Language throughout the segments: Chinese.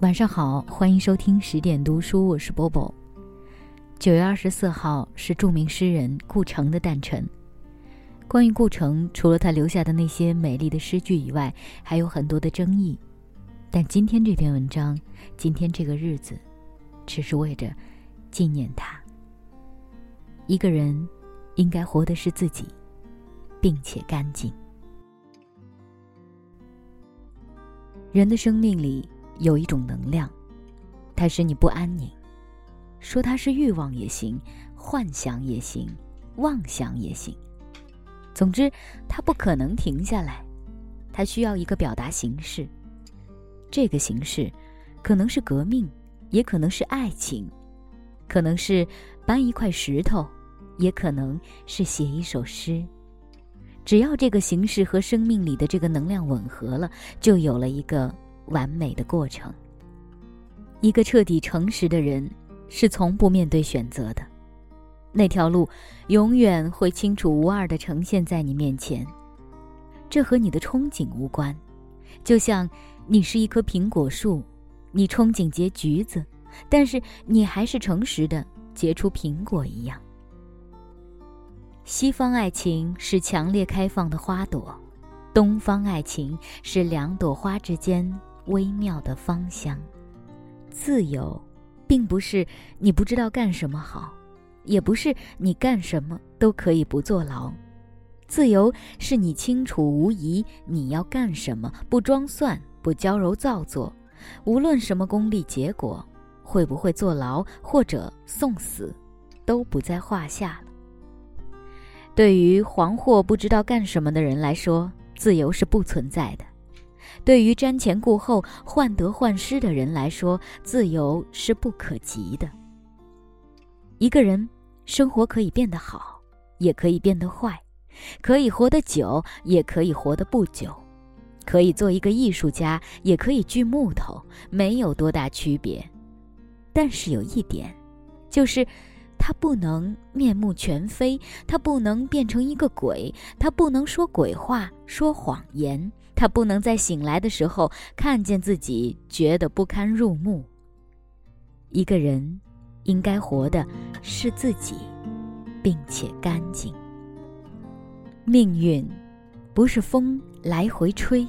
晚上好，欢迎收听十点读书，我是波波。九月二十四号是著名诗人顾城的诞辰。关于顾城，除了他留下的那些美丽的诗句以外，还有很多的争议。但今天这篇文章，今天这个日子，只是为着纪念他。一个人应该活的是自己，并且干净。人的生命里。有一种能量，它使你不安宁。说它是欲望也行，幻想也行，妄想也行。总之，它不可能停下来。它需要一个表达形式。这个形式，可能是革命，也可能是爱情，可能是搬一块石头，也可能是写一首诗。只要这个形式和生命里的这个能量吻合了，就有了一个。完美的过程。一个彻底诚实的人是从不面对选择的，那条路永远会清楚无二的呈现在你面前。这和你的憧憬无关，就像你是一棵苹果树，你憧憬结橘子，但是你还是诚实的结出苹果一样。西方爱情是强烈开放的花朵，东方爱情是两朵花之间。微妙的芳香，自由，并不是你不知道干什么好，也不是你干什么都可以不坐牢。自由是你清楚无疑你要干什么，不装蒜，不娇柔造作，无论什么功利结果，会不会坐牢或者送死，都不在话下了。对于惶惑不知道干什么的人来说，自由是不存在的。对于瞻前顾后、患得患失的人来说，自由是不可及的。一个人生活可以变得好，也可以变得坏；可以活得久，也可以活得不久；可以做一个艺术家，也可以锯木头，没有多大区别。但是有一点，就是他不能面目全非，他不能变成一个鬼，他不能说鬼话、说谎言。他不能在醒来的时候看见自己，觉得不堪入目。一个人应该活的是自己，并且干净。命运不是风来回吹，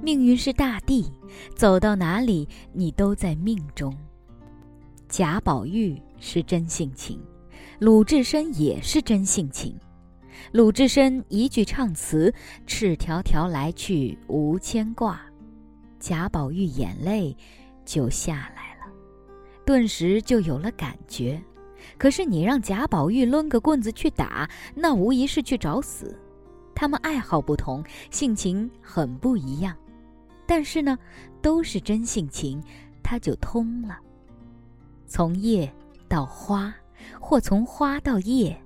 命运是大地，走到哪里你都在命中。贾宝玉是真性情，鲁智深也是真性情。鲁智深一句唱词：“赤条条来去无牵挂。”贾宝玉眼泪就下来了，顿时就有了感觉。可是你让贾宝玉抡个棍子去打，那无疑是去找死。他们爱好不同，性情很不一样，但是呢，都是真性情，他就通了。从叶到花，或从花到叶。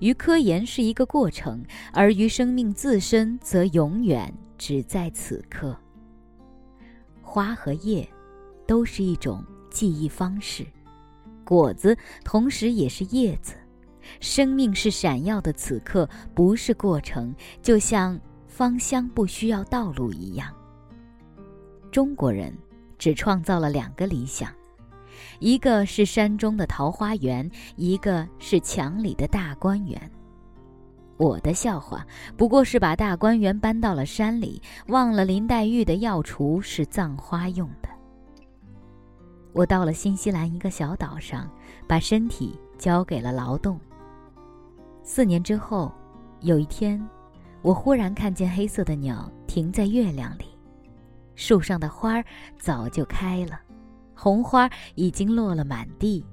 于科研是一个过程，而于生命自身则永远只在此刻。花和叶，都是一种记忆方式，果子同时也是叶子。生命是闪耀的此刻，不是过程，就像芳香不需要道路一样。中国人只创造了两个理想。一个是山中的桃花源，一个是墙里的大观园。我的笑话不过是把大观园搬到了山里，忘了林黛玉的药橱是葬花用的。我到了新西兰一个小岛上，把身体交给了劳动。四年之后，有一天，我忽然看见黑色的鸟停在月亮里，树上的花儿早就开了。红花已经落了满地。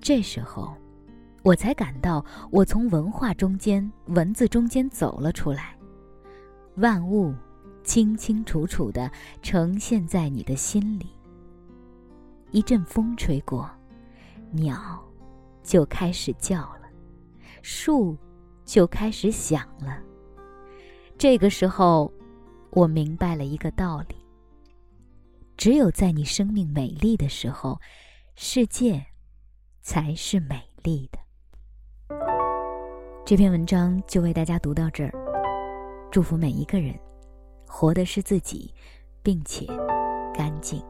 这时候，我才感到我从文化中间、文字中间走了出来。万物清清楚楚的呈现在你的心里。一阵风吹过，鸟就开始叫了，树就开始响了。这个时候，我明白了一个道理。只有在你生命美丽的时候，世界才是美丽的。这篇文章就为大家读到这儿。祝福每一个人，活的是自己，并且干净。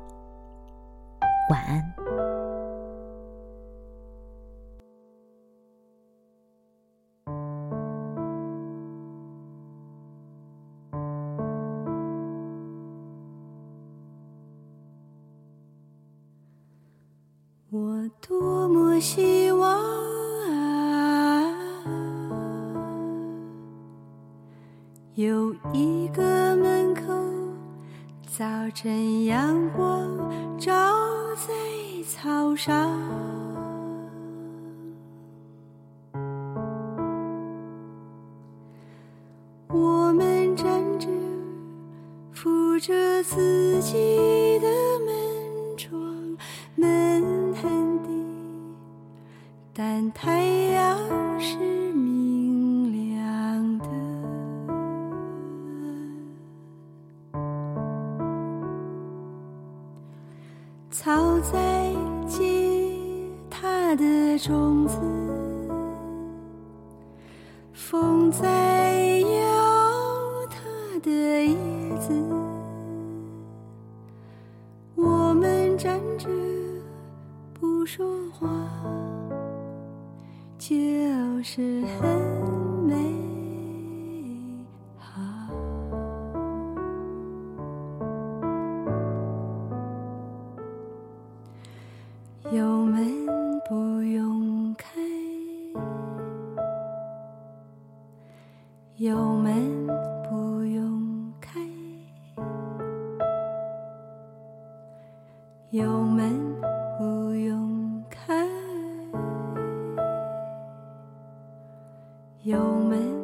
晚安。多么希望啊，有一个门口，早晨阳光照在草上，我们站着，扶着自己的但太阳是明亮的。草在结它的种子，风在摇它的叶子。我们站着不说话，就是很美好。油门不用开，油门有没？